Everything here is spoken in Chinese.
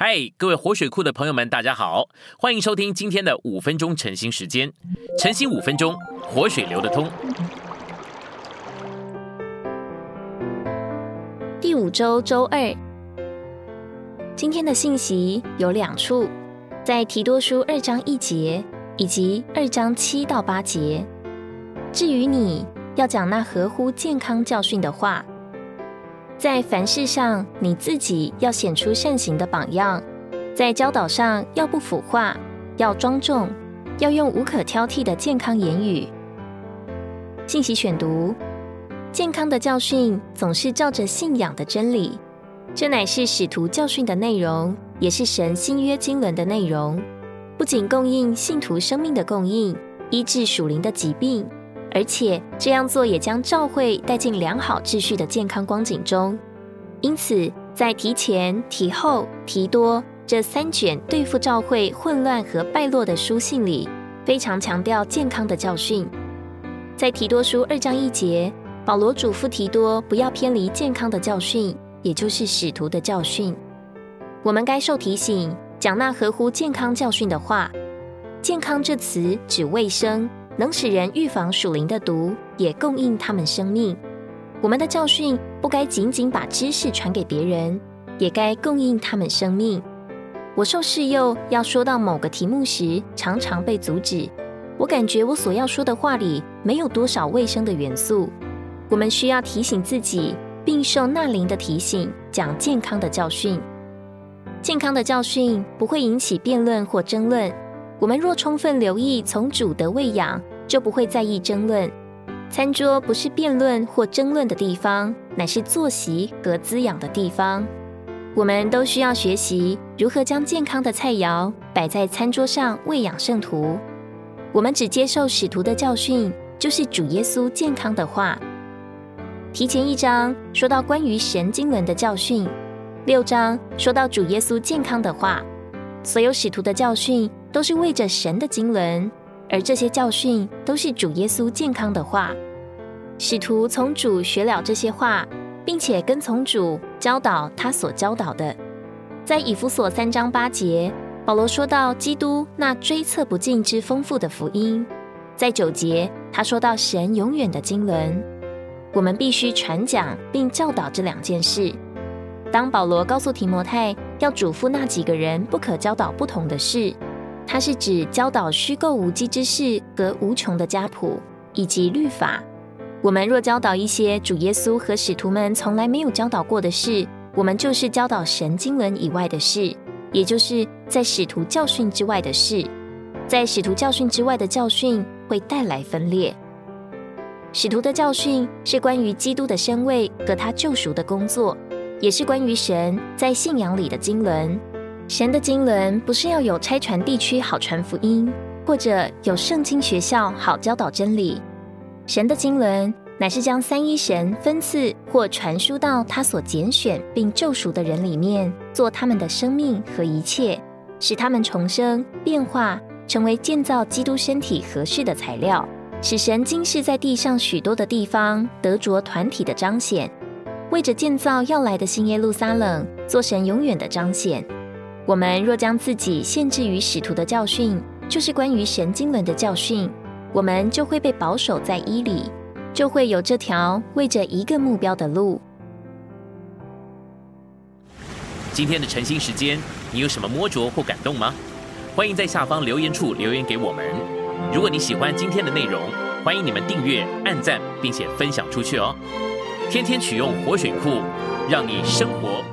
嗨，各位活水库的朋友们，大家好，欢迎收听今天的五分钟晨兴时间。晨兴五分钟，活水流得通。第五周周二，今天的信息有两处，在提多书二章一节以及二章七到八节。至于你要讲那合乎健康教训的话。在凡事上，你自己要显出善行的榜样；在教导上，要不腐化，要庄重，要用无可挑剔的健康言语。信息选读：健康的教训总是照着信仰的真理，这乃是使徒教训的内容，也是神新约经纶的内容。不仅供应信徒生命的供应，医治属灵的疾病。而且这样做也将教会带进良好秩序的健康光景中。因此，在提前、提后、提多这三卷对付教会混乱和败落的书信里，非常强调健康的教训。在提多书二章一节，保罗嘱咐提多不要偏离健康的教训，也就是使徒的教训。我们该受提醒，讲那合乎健康教训的话。健康这词指卫生。能使人预防属灵的毒，也供应他们生命。我们的教训不该仅仅把知识传给别人，也该供应他们生命。我受试诱要说到某个题目时，常常被阻止。我感觉我所要说的话里没有多少卫生的元素。我们需要提醒自己，并受那灵的提醒，讲健康的教训。健康的教训不会引起辩论或争论。我们若充分留意从主的喂养，就不会在意争论。餐桌不是辩论或争论的地方，乃是坐席和滋养的地方。我们都需要学习如何将健康的菜肴摆在餐桌上喂养圣徒。我们只接受使徒的教训，就是主耶稣健康的话。提前一章说到关于神经轮的教训，六章说到主耶稣健康的话。所有使徒的教训。都是为着神的经纶，而这些教训都是主耶稣健康的话。使徒从主学了这些话，并且跟从主教导他所教导的。在以弗所三章八节，保罗说到基督那追测不尽之丰富的福音。在九节，他说到神永远的经纶。我们必须传讲并教导这两件事。当保罗告诉提摩太要嘱咐那几个人不可教导不同的事。它是指教导虚构无稽之事和无穷的家谱以及律法。我们若教导一些主耶稣和使徒们从来没有教导过的事，我们就是教导神经纶以外的事，也就是在使徒教训之外的事。在使徒教训之外的教训会带来分裂。使徒的教训是关于基督的身位和他救赎的工作，也是关于神在信仰里的经纶。神的经纶不是要有拆传地区好传福音，或者有圣经学校好教导真理。神的经纶乃是将三一神分赐或传输到他所拣选并救赎的人里面，做他们的生命和一切，使他们重生变化，成为建造基督身体合适的材料，使神今世在地上许多的地方得着团体的彰显，为着建造要来的新耶路撒冷，做神永远的彰显。我们若将自己限制于使徒的教训，就是关于神经轮的教训，我们就会被保守在伊里，就会有这条为着一个目标的路。今天的晨兴时间，你有什么摸着或感动吗？欢迎在下方留言处留言给我们。如果你喜欢今天的内容，欢迎你们订阅、按赞，并且分享出去哦。天天取用活水库，让你生活。